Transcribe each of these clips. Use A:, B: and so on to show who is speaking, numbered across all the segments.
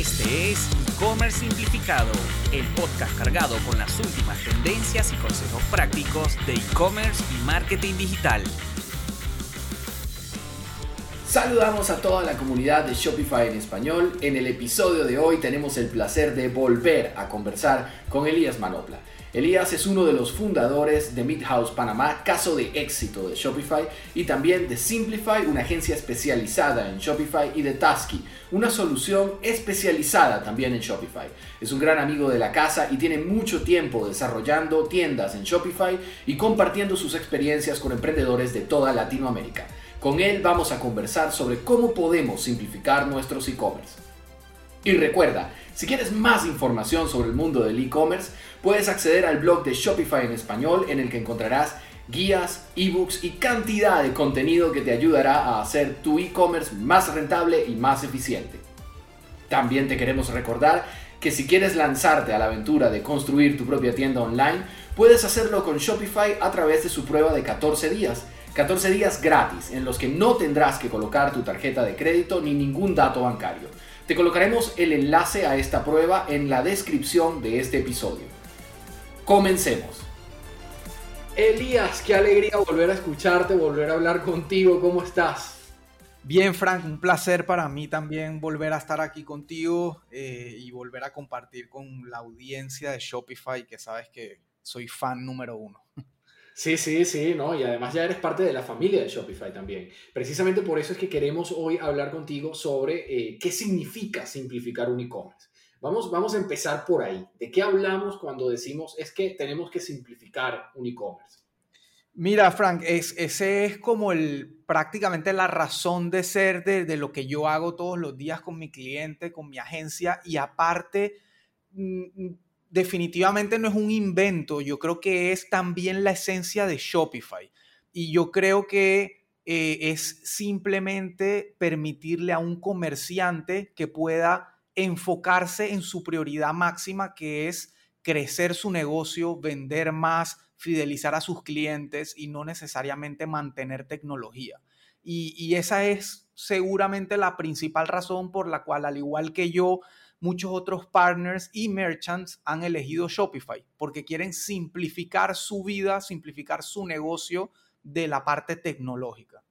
A: Este es E-Commerce Simplificado, el podcast cargado con las últimas tendencias y consejos prácticos de e-commerce y marketing digital.
B: Saludamos a toda la comunidad de Shopify en español. En el episodio de hoy tenemos el placer de volver a conversar con Elías Manopla. Elías es uno de los fundadores de Midhouse Panamá, caso de éxito de Shopify, y también de Simplify, una agencia especializada en Shopify, y de Tasky, una solución especializada también en Shopify. Es un gran amigo de la casa y tiene mucho tiempo desarrollando tiendas en Shopify y compartiendo sus experiencias con emprendedores de toda Latinoamérica. Con él vamos a conversar sobre cómo podemos simplificar nuestros e-commerce. Y recuerda, si quieres más información sobre el mundo del e-commerce, puedes acceder al blog de Shopify en español en el que encontrarás guías, ebooks y cantidad de contenido que te ayudará a hacer tu e-commerce más rentable y más eficiente. También te queremos recordar que si quieres lanzarte a la aventura de construir tu propia tienda online, puedes hacerlo con Shopify a través de su prueba de 14 días. 14 días gratis en los que no tendrás que colocar tu tarjeta de crédito ni ningún dato bancario. Te colocaremos el enlace a esta prueba en la descripción de este episodio. Comencemos. Elías, qué alegría volver a escucharte, volver a hablar contigo. ¿Cómo estás?
C: Bien, Frank, un placer para mí también volver a estar aquí contigo eh, y volver a compartir con la audiencia de Shopify, que sabes que soy fan número uno.
B: Sí, sí, sí, ¿no? Y además ya eres parte de la familia de Shopify también. Precisamente por eso es que queremos hoy hablar contigo sobre eh, qué significa simplificar un e-commerce. Vamos, vamos a empezar por ahí. ¿De qué hablamos cuando decimos es que tenemos que simplificar un e-commerce?
C: Mira, Frank, es, ese es como el, prácticamente la razón de ser de, de, lo que yo hago todos los días con mi cliente, con mi agencia y aparte mm, definitivamente no es un invento, yo creo que es también la esencia de Shopify. Y yo creo que eh, es simplemente permitirle a un comerciante que pueda enfocarse en su prioridad máxima, que es crecer su negocio, vender más, fidelizar a sus clientes y no necesariamente mantener tecnología. Y, y esa es seguramente la principal razón por la cual, al igual que yo, muchos otros partners y merchants han elegido Shopify porque quieren simplificar su vida, simplificar su negocio de la parte tecnológica.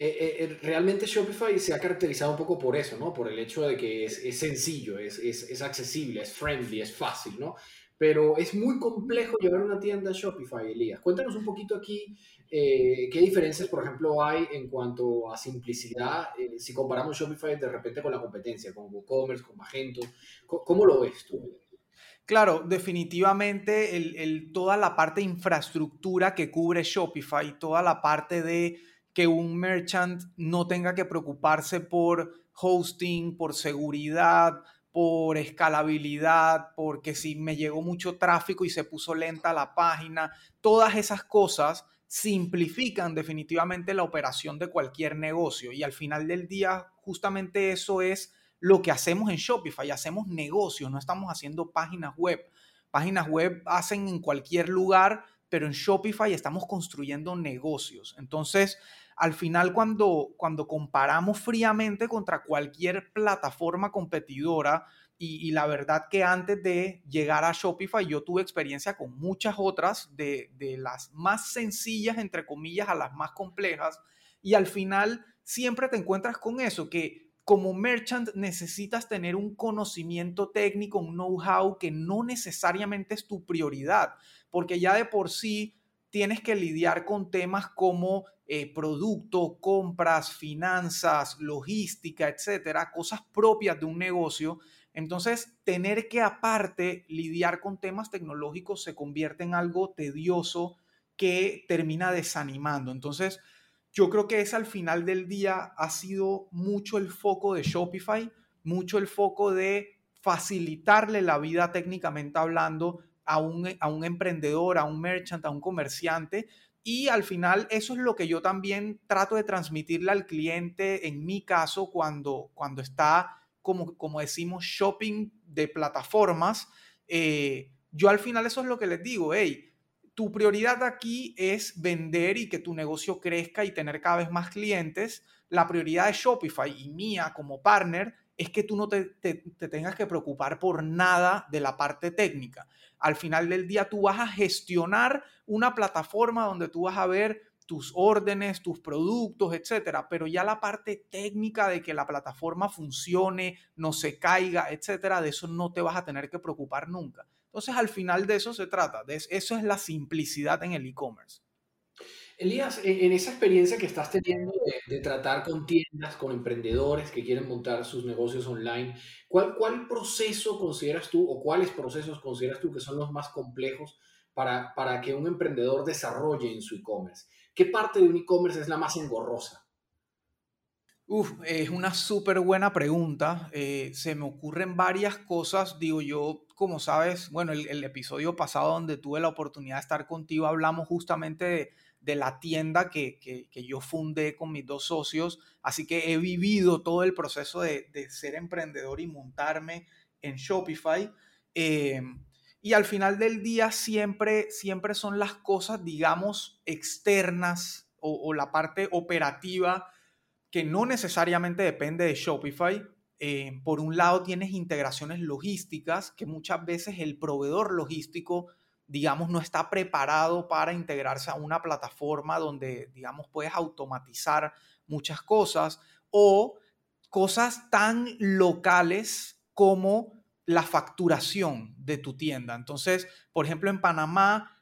B: Eh, realmente Shopify se ha caracterizado un poco por eso, ¿no? Por el hecho de que es, es sencillo, es, es, es, accesible, es friendly, es fácil, ¿no? Pero es muy complejo llevar una tienda a Shopify, Elías. Cuéntanos un poquito aquí eh, ¿Qué diferencias, por ejemplo, hay en cuanto a simplicidad eh, si comparamos Shopify de repente con la competencia, con WooCommerce, con Magento? ¿Cómo, lo ves tú?
C: Claro, definitivamente el, toda la parte de infraestructura que cubre Shopify, toda la parte de que un merchant no tenga que preocuparse por hosting, por seguridad, por escalabilidad, porque si me llegó mucho tráfico y se puso lenta la página, todas esas cosas simplifican definitivamente la operación de cualquier negocio y al final del día justamente eso es lo que hacemos en Shopify, hacemos negocios, no estamos haciendo páginas web. Páginas web hacen en cualquier lugar, pero en Shopify estamos construyendo negocios. Entonces, al final cuando, cuando comparamos fríamente contra cualquier plataforma competidora, y, la verdad que antes de llegar a Shopify yo tuve experiencia con muchas otras, de, las más sencillas, entre comillas, a las más complejas. Y al final siempre te encuentras con eso, que como merchant necesitas tener un conocimiento técnico, un know-how que no necesariamente es tu prioridad, porque ya de por sí tienes que lidiar con temas como eh, producto, compras, finanzas, logística, etcétera, cosas propias de un negocio entonces, tener que aparte lidiar con temas tecnológicos se convierte en algo tedioso que termina desanimando. Entonces, yo creo que es al final del día ha sido mucho el foco de Shopify, mucho el foco de facilitarle la vida técnicamente hablando a un, a un emprendedor, a un merchant, a un comerciante. Y al final eso es lo que yo también trato de transmitirle al cliente, en mi caso, cuando, cuando está como, decimos, shopping de plataformas, eh, yo al final eso es lo que les digo, hey, tu prioridad aquí es vender y que tu negocio crezca y tener cada vez más clientes. La prioridad de Shopify y mía como partner es que tú no te, tengas que preocupar por nada de la parte técnica. Al final del día tú vas a gestionar una plataforma donde tú vas a ver tus órdenes, tus productos, etcétera, pero ya la parte técnica de que la plataforma funcione, no se caiga, etcétera, de eso no te vas a tener que preocupar nunca. Entonces, al final de eso se trata, eso es la simplicidad en el e-commerce.
B: Elías, en esa experiencia que estás teniendo de, tratar con tiendas, con emprendedores que quieren montar sus negocios online, ¿cuál, ¿cuál proceso consideras tú o cuáles procesos consideras tú que son los más complejos para, para que un emprendedor desarrolle en su e-commerce? ¿Qué parte de un e-commerce es la más engorrosa?
C: Uf, es una súper buena pregunta. Eh, se me ocurren varias cosas. Digo, yo, como sabes, bueno, el, el, episodio pasado donde tuve la oportunidad de estar contigo, hablamos justamente de de la tienda que, yo fundé con mis dos socios. Así que he vivido todo el proceso de, ser emprendedor y montarme en Shopify. Eh, y al final del día siempre, siempre son las cosas, digamos, externas o, la parte operativa que no necesariamente depende de Shopify. Eh, por un lado tienes integraciones logísticas que muchas veces el proveedor logístico digamos, no está preparado para integrarse a una plataforma donde, digamos, puedes automatizar muchas cosas o cosas tan locales como la facturación de tu tienda. Entonces, por ejemplo, en Panamá,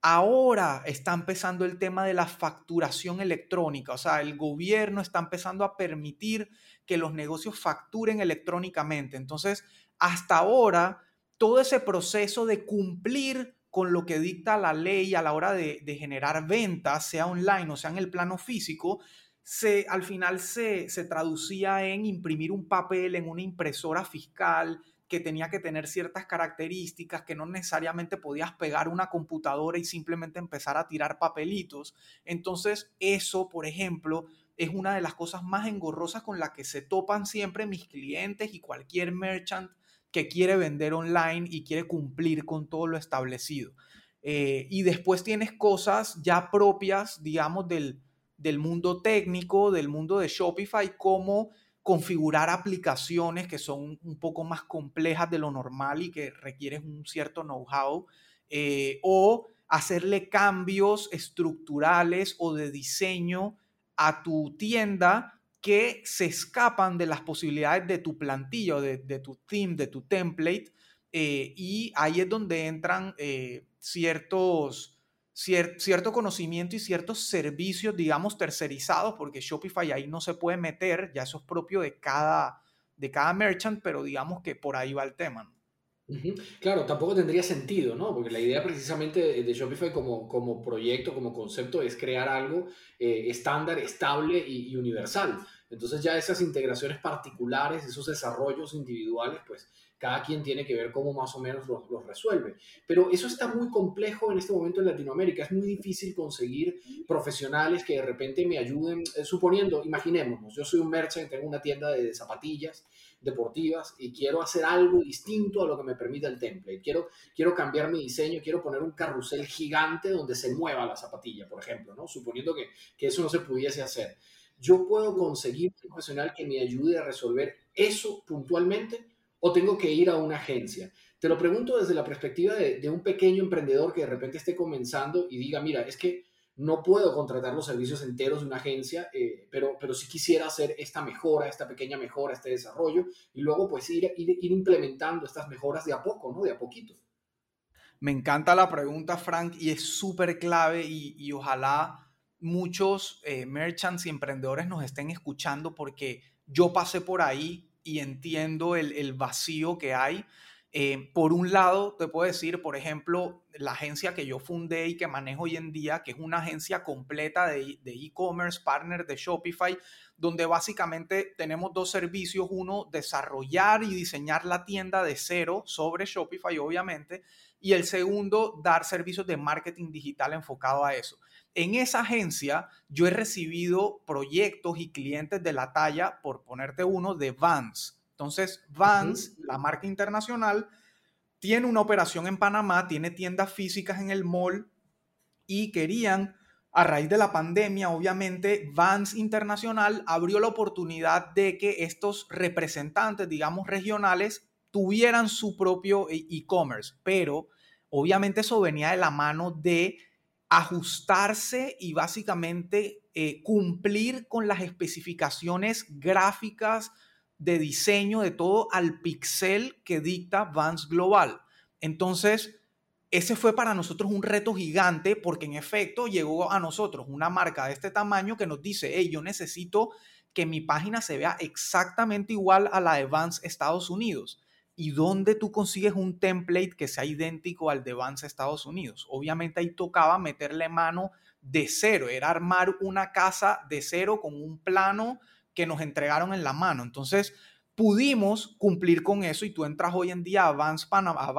C: ahora está empezando el tema de la facturación electrónica, o sea, el gobierno está empezando a permitir que los negocios facturen electrónicamente. Entonces, hasta ahora, todo ese proceso de cumplir con lo que dicta la ley a la hora de, generar ventas, sea online o sea en el plano físico, se, al final se, se traducía en imprimir un papel en una impresora fiscal que tenía que tener ciertas características, que no necesariamente podías pegar una computadora y simplemente empezar a tirar papelitos. Entonces, eso, por ejemplo, es una de las cosas más engorrosas con las que se topan siempre mis clientes y cualquier merchant que quiere vender online y quiere cumplir con todo lo establecido. Eh, y después tienes cosas ya propias, digamos, del, del mundo técnico, del mundo de Shopify, como configurar aplicaciones que son un poco más complejas de lo normal y que requieren un cierto know-how, eh, o hacerle cambios estructurales o de diseño a tu tienda que se escapan de las posibilidades de tu plantilla o de, tu theme, de tu template, eh, y ahí es donde entran eh, ciertos, cierto conocimiento y ciertos servicios, digamos, tercerizados, porque Shopify ahí no se puede meter, ya eso es propio de cada, de cada merchant, pero digamos que por ahí va el tema.
B: Claro, tampoco tendría sentido, ¿no? Porque la idea precisamente de Shopify como, como proyecto, como concepto, es crear algo eh, estándar, estable y, universal. Entonces ya esas integraciones particulares, esos desarrollos individuales, pues cada quien tiene que ver cómo más o menos los, los, resuelve. Pero eso está muy complejo en este momento en Latinoamérica. Es muy difícil conseguir profesionales que de repente me ayuden, eh, suponiendo, imaginémonos, yo soy un merchant, tengo una tienda de zapatillas deportivas y quiero hacer algo distinto a lo que me permite el template. Quiero, quiero cambiar mi diseño, quiero poner un carrusel gigante donde se mueva la zapatilla, por ejemplo, ¿no? suponiendo que, que eso no se pudiese hacer. Yo puedo conseguir un profesional que me ayude a resolver eso puntualmente o tengo que ir a una agencia. Te lo pregunto desde la perspectiva de, de un pequeño emprendedor que de repente esté comenzando y diga, mira, es que no puedo contratar los servicios enteros de una agencia, eh, pero, pero sí quisiera hacer esta mejora, esta pequeña mejora, este desarrollo, y luego pues ir, ir, implementando estas mejoras de a poco, ¿no? De a poquito.
C: Me encanta la pregunta, Frank, y es súper clave y, ojalá muchos eh, merchants y emprendedores nos estén escuchando porque yo pasé por ahí y entiendo el, el vacío que hay. Eh, por un lado, te puedo decir, por ejemplo, la agencia que yo fundé y que manejo hoy en día, que es una agencia completa de e-commerce, partner de Shopify, donde básicamente tenemos dos servicios. Uno, desarrollar y diseñar la tienda de cero sobre Shopify, obviamente. Y el segundo, dar servicios de marketing digital enfocado a eso. En esa agencia yo he recibido proyectos y clientes de la talla, por ponerte uno, de Vans, entonces, Vans, la marca internacional, tiene una operación en Panamá, tiene tiendas físicas en el mall y querían a raíz de la pandemia, obviamente, Vans Internacional abrió la oportunidad de que estos representantes, digamos, regionales, tuvieran su propio e-, e-commerce, pero obviamente eso venía de la mano de ajustarse y básicamente eh, cumplir con las especificaciones gráficas de diseño de todo al pixel que dicta Vans Global. Entonces, ese fue para nosotros un reto gigante porque en efecto llegó a nosotros una marca de este tamaño que nos dice, hey, yo necesito que mi página se vea exactamente igual a la de Vans Estados Unidos. ¿Y dónde tú consigues un template que sea idéntico al de Vans Estados Unidos? Obviamente ahí tocaba meterle mano de cero, era armar una casa de cero con un plano que nos entregaron en la mano. Entonces, pudimos cumplir con eso y tú entras hoy en día a avance.com.pa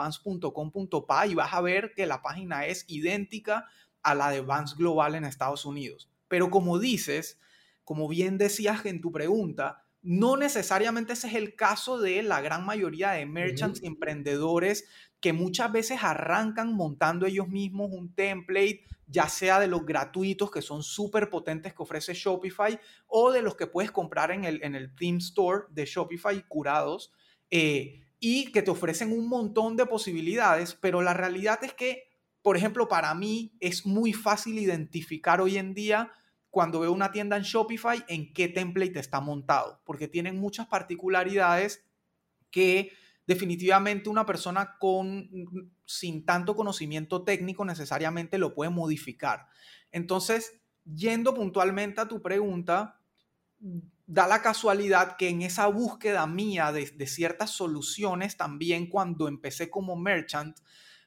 C: y vas a ver que la página es idéntica a la de Vans Global en Estados Unidos. Pero como dices, como bien decías en tu pregunta, no necesariamente ese es el caso de la gran mayoría de merchants y emprendedores que muchas veces arrancan montando ellos mismos un template, ya sea de los gratuitos que son súper potentes que ofrece Shopify o de los que puedes comprar en el, en el Theme Store de Shopify curados eh, y que te ofrecen un montón de posibilidades, pero la realidad es que, por ejemplo, para mí es muy fácil identificar hoy en día cuando veo una tienda en Shopify en qué template está montado, porque tienen muchas particularidades que definitivamente una persona con sin tanto conocimiento técnico necesariamente lo puede modificar. Entonces, yendo puntualmente a tu pregunta, da la casualidad que en esa búsqueda mía de, de ciertas soluciones, también cuando empecé como merchant,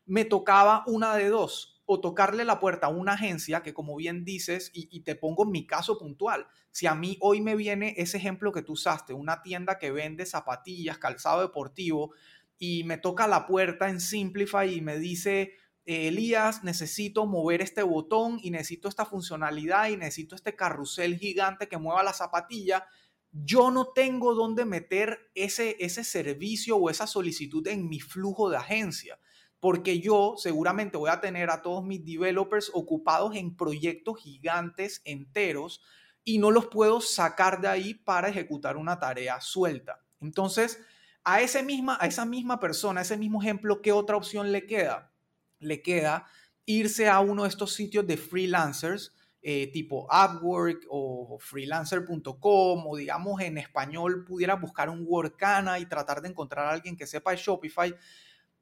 C: me tocaba una de dos o tocarle la puerta a una agencia que, como bien dices, y, te pongo mi caso puntual, si a mí hoy me viene ese ejemplo que tú usaste, una tienda que vende zapatillas, calzado deportivo, y me toca la puerta en Simplify y me dice, Elías, necesito mover este botón y necesito esta funcionalidad y necesito este carrusel gigante que mueva la zapatilla, yo no tengo dónde meter ese, ese servicio o esa solicitud en mi flujo de agencia porque yo seguramente voy a tener a todos mis developers ocupados en proyectos gigantes enteros y no los puedo sacar de ahí para ejecutar una tarea suelta. Entonces, a, ese misma, a esa misma persona, a ese mismo ejemplo, ¿qué otra opción le queda? Le queda irse a uno de estos sitios de freelancers, eh, tipo Upwork o freelancer.com o digamos en español pudiera buscar un Workana y tratar de encontrar a alguien que sepa Shopify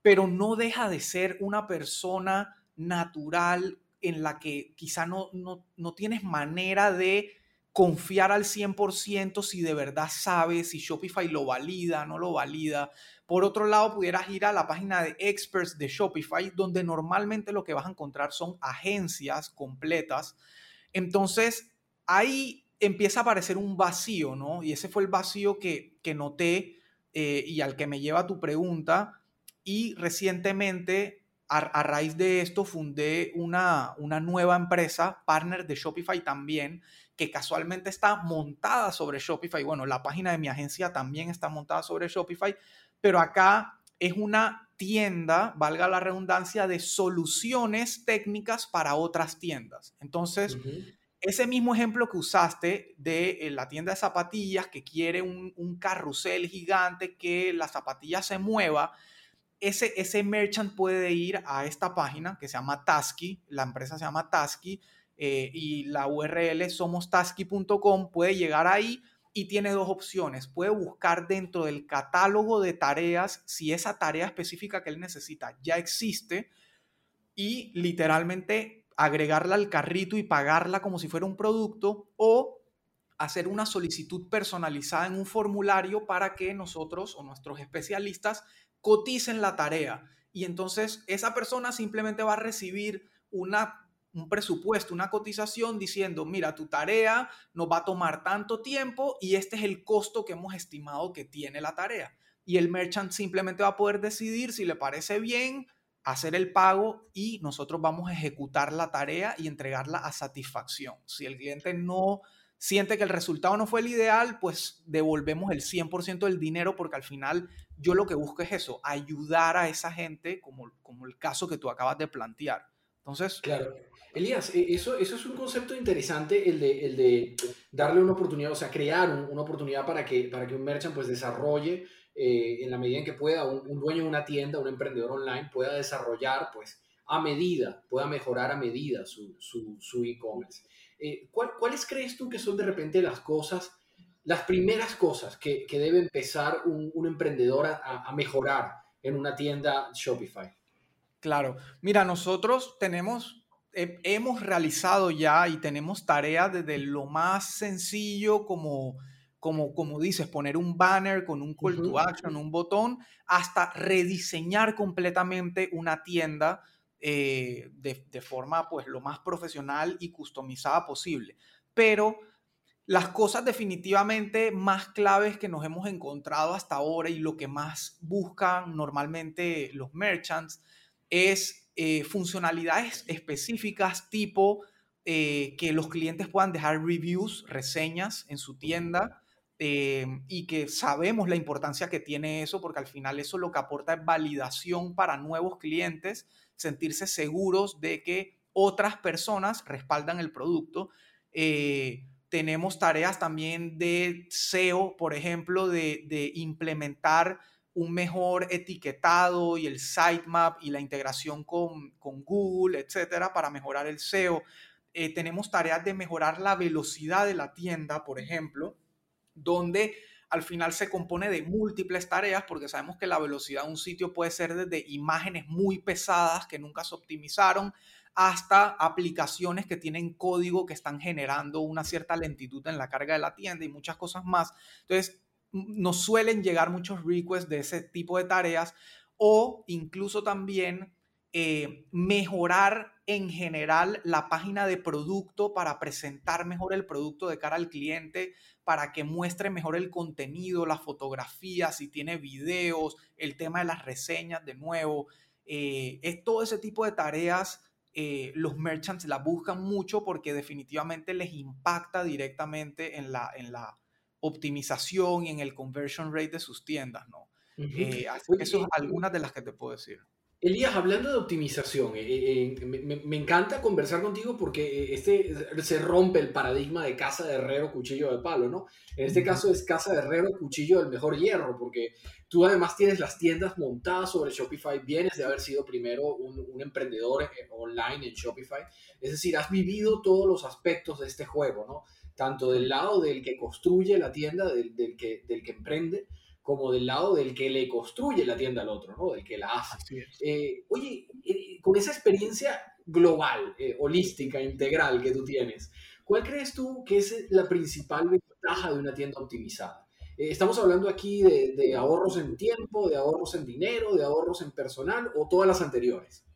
C: pero no deja de ser una persona natural en la que quizá no, no, tienes manera de confiar al 100% si de verdad sabes si Shopify lo valida, no lo valida. Por otro lado, pudieras ir a la página de experts de Shopify, donde normalmente lo que vas a encontrar son agencias completas. Entonces, ahí empieza a aparecer un vacío, ¿no? Y ese fue el vacío que, que noté eh, y al que me lleva tu pregunta, y recientemente, a, raíz de esto, fundé una, una nueva empresa, partner de Shopify también, que casualmente está montada sobre Shopify. Bueno, la página de mi agencia también está montada sobre Shopify, pero acá es una tienda, valga la redundancia, de soluciones técnicas para otras tiendas. Entonces, ese mismo ejemplo que usaste de eh, la tienda de zapatillas que quiere un, un, carrusel gigante que la zapatilla se mueva, ese, ese merchant puede ir a esta página que se llama Tasky, la empresa se llama Tasky eh, y la URL somostasky.com, puede llegar ahí y tiene dos opciones. Puede buscar dentro del catálogo de tareas si esa tarea específica que él necesita ya existe y literalmente agregarla al carrito y pagarla como si fuera un producto o hacer una solicitud personalizada en un formulario para que nosotros o nuestros especialistas coticen la tarea. Y entonces esa persona simplemente va a recibir una, un presupuesto, una cotización diciendo, mira, tu tarea nos va a tomar tanto tiempo y este es el costo que hemos estimado que tiene la tarea. Y el merchant simplemente va a poder decidir si le parece bien hacer el pago y nosotros vamos a ejecutar la tarea y entregarla a satisfacción. Si el cliente no siente que el resultado no fue el ideal, pues devolvemos el 100% del dinero porque al final yo lo que busco es eso, ayudar a esa gente como, como el caso que tú acabas de plantear. Entonces,
B: claro. Elías, e, eso, eso es un concepto interesante, el de, el de darle una oportunidad, o sea, crear una oportunidad para que, para que un merchant pues desarrolle eh, en la medida en que pueda, un, dueño de una tienda, un emprendedor online pueda desarrollar pues a medida, pueda mejorar a medida su, su, e-commerce. Eh, ¿Cuáles crees tú que son de repente las cosas, las primeras cosas que, que debe empezar un, un emprendedor a, a mejorar en una tienda Shopify?
C: Claro, mira, nosotros tenemos hemos realizado ya y tenemos tareas desde lo más sencillo como, como, como dices, poner un banner con un call to action, un botón, hasta rediseñar completamente una tienda eh, de, forma pues lo más profesional y customizada posible. Pero las cosas definitivamente más claves que nos hemos encontrado hasta ahora y lo que más buscan normalmente los merchants es eh, funcionalidades específicas tipo eh, que los clientes puedan dejar reviews, reseñas en su tienda y que sabemos la importancia que tiene eso porque al final eso lo que aporta es validación para nuevos clientes, sentirse seguros de que otras personas respaldan el producto. tenemos tareas también de SEO, por ejemplo, de, implementar un mejor etiquetado y el sitemap y la integración con, Google, etcétera, para mejorar el SEO. Eh, tenemos tareas de mejorar la velocidad de la tienda, por ejemplo, donde al final se compone de múltiples tareas porque sabemos que la velocidad de un sitio puede ser desde imágenes muy pesadas que nunca se optimizaron hasta aplicaciones que tienen código que están generando una cierta lentitud en la carga de la tienda y muchas cosas más. Entonces, nos suelen llegar muchos requests de ese tipo de tareas o incluso también eh, mejorar en general la página de producto para presentar mejor el producto de cara al cliente, para que muestre mejor el contenido, la fotografía, si tiene videos, el tema de las reseñas de nuevo. Eh, es todo ese tipo de tareas. Eh, los merchants la buscan mucho porque definitivamente les impacta directamente en la, en la, optimización y en el conversion rate de sus tiendas, ¿no? Eh, eso es algunas de las que te puedo decir.
B: Elías, hablando de optimización, eh, eh, me, encanta conversar contigo porque este se rompe el paradigma de casa de herrero, cuchillo de palo, ¿no? En este caso es casa de herrero, cuchillo del mejor hierro, porque tú además tienes las tiendas montadas sobre Shopify, vienes de haber sido primero un, un emprendedor online en Shopify, es decir, has vivido todos los aspectos de este juego, ¿no? tanto del lado del que construye la tienda, del, que, del que emprende, como del lado del que le construye la tienda al otro, ¿no? Del que la hace. Eh, oye, eh, con esa experiencia global, eh, holística, integral que tú tienes, ¿cuál crees tú que es la principal ventaja de una tienda optimizada? ¿Estamos hablando aquí de, de ahorros en tiempo, de ahorros en dinero, de ahorros en personal o todas las anteriores?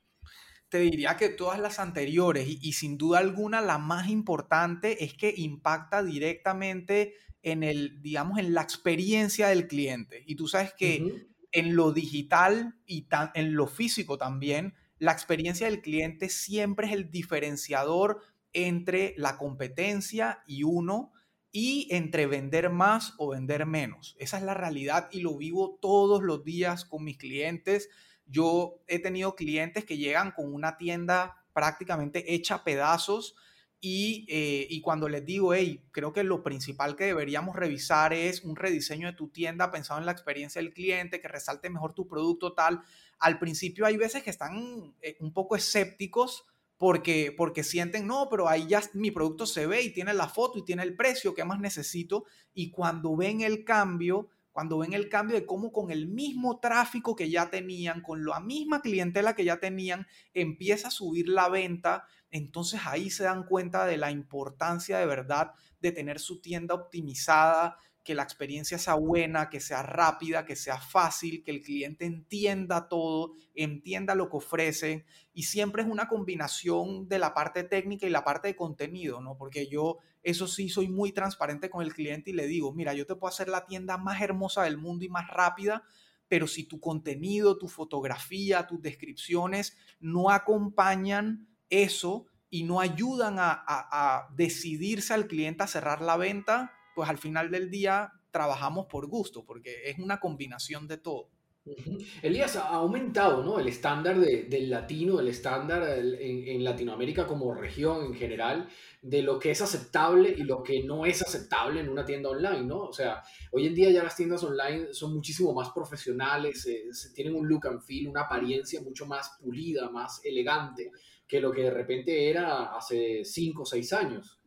C: Te diría que todas las anteriores y, sin duda alguna la más importante es que impacta directamente en el, digamos, en la experiencia del cliente. Y tú sabes que en lo digital y en lo físico también, la experiencia del cliente siempre es el diferenciador entre la competencia y uno y entre vender más o vender menos. Esa es la realidad y lo vivo todos los días con mis clientes yo he tenido clientes que llegan con una tienda prácticamente hecha pedazos y, eh, y, cuando les digo, hey, creo que lo principal que deberíamos revisar es un rediseño de tu tienda pensado en la experiencia del cliente, que resalte mejor tu producto tal. Al principio hay veces que están eh, un poco escépticos porque, porque sienten, no, pero ahí ya mi producto se ve y tiene la foto y tiene el precio, ¿qué más necesito? Y cuando ven el cambio, cuando ven el cambio de cómo con el mismo tráfico que ya tenían, con la misma clientela que ya tenían, empieza a subir la venta, entonces ahí se dan cuenta de la importancia de verdad de tener su tienda optimizada, que la experiencia sea buena, que sea rápida, que sea fácil, que el cliente entienda todo, entienda lo que ofrecen y siempre es una combinación de la parte técnica y la parte de contenido, ¿no? Porque yo eso sí soy muy transparente con el cliente y le digo, mira, yo te puedo hacer la tienda más hermosa del mundo y más rápida, pero si tu contenido, tu fotografía, tus descripciones no acompañan eso y no ayudan a, decidirse al cliente a cerrar la venta, pues al final del día trabajamos por gusto, porque es una combinación de todo.
B: Elías, ha aumentado ¿no? el estándar del latino, el estándar en, Latinoamérica como región en general, de lo que es aceptable y lo que no es aceptable en una tienda online, ¿no? O sea, hoy en día ya las tiendas online son muchísimo más profesionales, eh, tienen un look and feel, una apariencia mucho más pulida, más elegante que lo que de repente era hace cinco o seis años.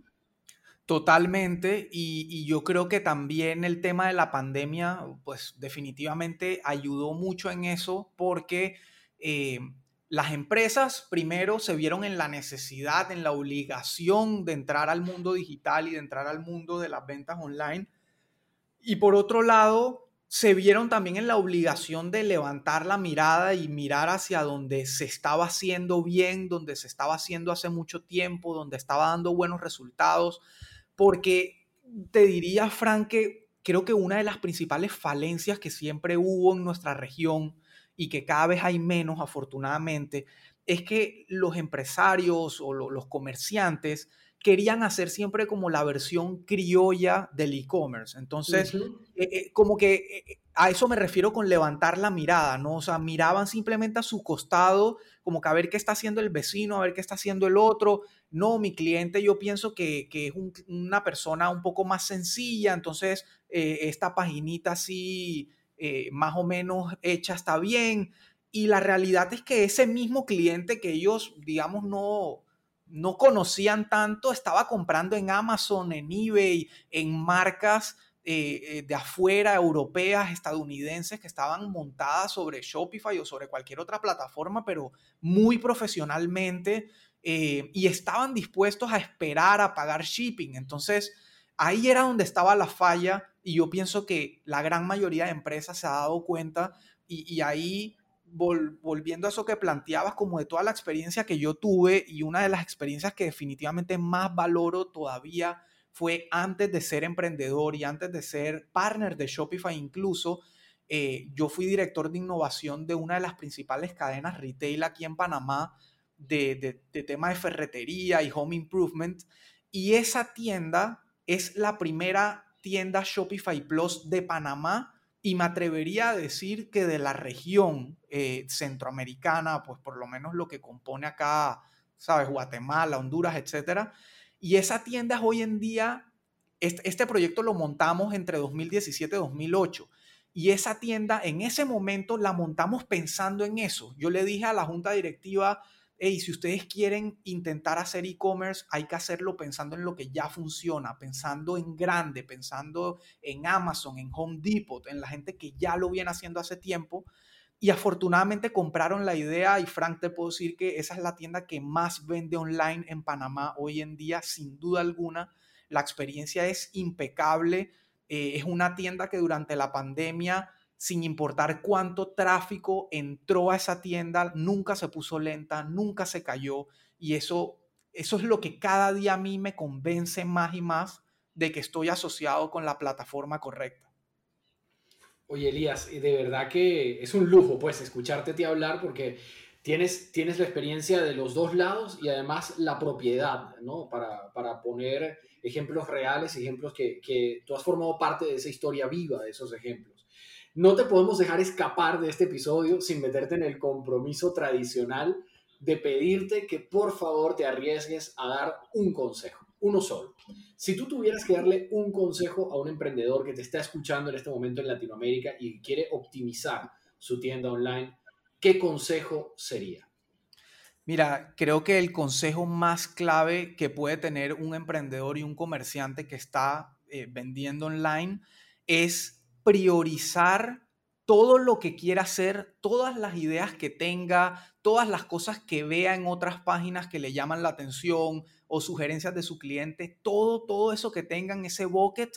C: Totalmente, y, yo creo que también el tema de la pandemia, pues definitivamente ayudó mucho en eso porque eh, las empresas primero se vieron en la necesidad, en la obligación de entrar al mundo digital y de entrar al mundo de las ventas online. Y por otro lado, se vieron también en la obligación de levantar la mirada y mirar hacia donde se estaba haciendo bien, donde se estaba haciendo hace mucho tiempo, donde estaba dando buenos resultados porque te diría, Frank, que creo que una de las principales falencias que siempre hubo en nuestra región y que cada vez hay menos, afortunadamente, es que los empresarios o los comerciantes querían hacer siempre como la versión criolla del e-commerce. Entonces, eh, eh, como que eh, a eso me refiero con levantar la mirada, ¿no? O sea, miraban simplemente a su costado, como que a ver qué está haciendo el vecino, a ver qué está haciendo el otro. No, mi cliente yo pienso que, es una persona un poco más sencilla, entonces esta paginita así, más o menos hecha está bien. Y la realidad es que ese mismo cliente que ellos, digamos, no, no conocían tanto, estaba comprando en Amazon, en eBay, en marcas eh, eh, de afuera, europeas, estadounidenses, que estaban montadas sobre Shopify o sobre cualquier otra plataforma, pero muy profesionalmente, eh, y estaban dispuestos a esperar a pagar shipping. Entonces, ahí era donde estaba la falla, y yo pienso que la gran mayoría de empresas se ha dado cuenta, y, y ahí volviendo a eso que planteabas, como de toda la experiencia que yo tuve y una de las experiencias que definitivamente más valoro todavía fue antes de ser emprendedor y antes de ser partner de Shopify incluso, eh, yo fui director de innovación de una de las principales cadenas retail aquí en Panamá de, de, de tema de ferretería y home improvement. Y esa tienda es la primera tienda Shopify Plus de Panamá y me atrevería a decir que de la región eh, centroamericana, pues por lo menos lo que compone acá, ¿sabes? Guatemala, Honduras, etcétera. Y esa tienda es hoy en día, este, este proyecto lo montamos entre 2017 y 2008. Y esa tienda en ese momento la montamos pensando en eso. Yo le dije a la junta directiva, hey, si ustedes quieren intentar hacer e-commerce, hay que hacerlo pensando en lo que ya funciona, pensando en grande, pensando en Amazon, en Home Depot, en la gente que ya lo viene haciendo hace tiempo. Y afortunadamente compraron la idea y Frank te puedo decir que esa es la tienda que más vende online en Panamá hoy en día, sin duda alguna. La experiencia es impecable. Eh, es una tienda que durante la pandemia sin importar cuánto tráfico entró a esa tienda, nunca se puso lenta, nunca se cayó y eso, eso es lo que cada día a mí me convence más y más de que estoy asociado con la plataforma correcta.
B: Oye, Elías, de verdad que es un lujo, pues, escucharte ti hablar porque tienes, tienes la experiencia de los dos lados y además la propiedad, ¿no? Para, para poner ejemplos reales, ejemplos que, que tú has formado parte de esa historia viva, de esos ejemplos. No te podemos dejar escapar de este episodio sin meterte en el compromiso tradicional de pedirte que por favor te arriesgues a dar un consejo, uno solo. Si tú tuvieras que darle un consejo a un emprendedor que te está escuchando en este momento en Latinoamérica y quiere optimizar su tienda online, ¿qué consejo sería?
C: Mira, creo que el consejo más clave que puede tener un emprendedor y un comerciante que está eh, vendiendo online es priorizar todo lo que quiera hacer, todas las ideas que tenga, todas las cosas que vea en otras páginas que le llaman la atención o sugerencias de su cliente, todo, todo eso que tengan, ese bucket,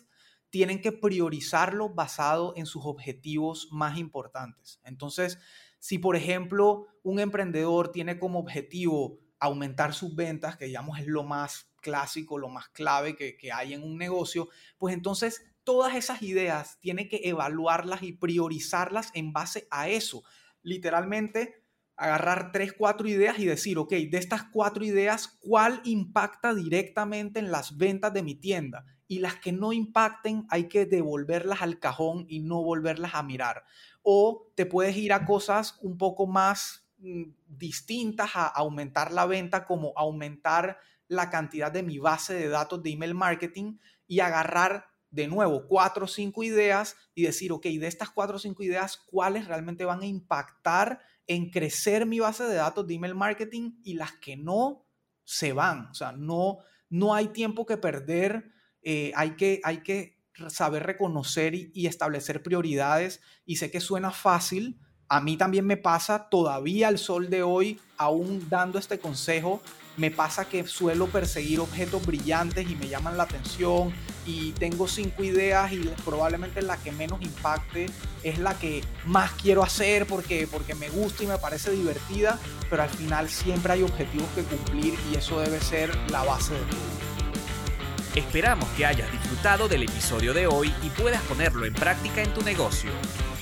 C: tienen que priorizarlo basado en sus objetivos más importantes. Entonces, si por ejemplo un emprendedor tiene como objetivo aumentar sus ventas, que digamos es lo más clásico, lo más clave que, que hay en un negocio, pues entonces todas esas ideas tiene que evaluarlas y priorizarlas en base a eso. Literalmente, agarrar tres, cuatro ideas y decir, ok, de estas cuatro ideas, ¿cuál impacta directamente en las ventas de mi tienda? Y las que no impacten hay que devolverlas al cajón y no volverlas a mirar. o te puedes ir a cosas un poco más mm, distintas a aumentar la venta, como aumentar la cantidad de mi base de datos de email marketing y agarrar de nuevo cuatro o cinco ideas y decir, ok, de estas cuatro o cinco ideas, ¿cuáles realmente van a impactar en crecer mi base de datos de email marketing y las que no se van? O sea, no, no hay tiempo que perder, eh, hay, que, hay que saber reconocer y, establecer prioridades y sé que suena fácil, a mí también me pasa todavía al sol de hoy, aún dando este consejo, me pasa que suelo perseguir objetos brillantes y me llaman la atención y tengo cinco ideas y probablemente la que menos impacte es la que más quiero hacer porque, porque me gusta y me parece divertida, pero al final siempre hay objetivos que cumplir y eso debe ser la base de todo.
A: Esperamos que hayas disfrutado del episodio de hoy y puedas ponerlo en práctica en tu negocio.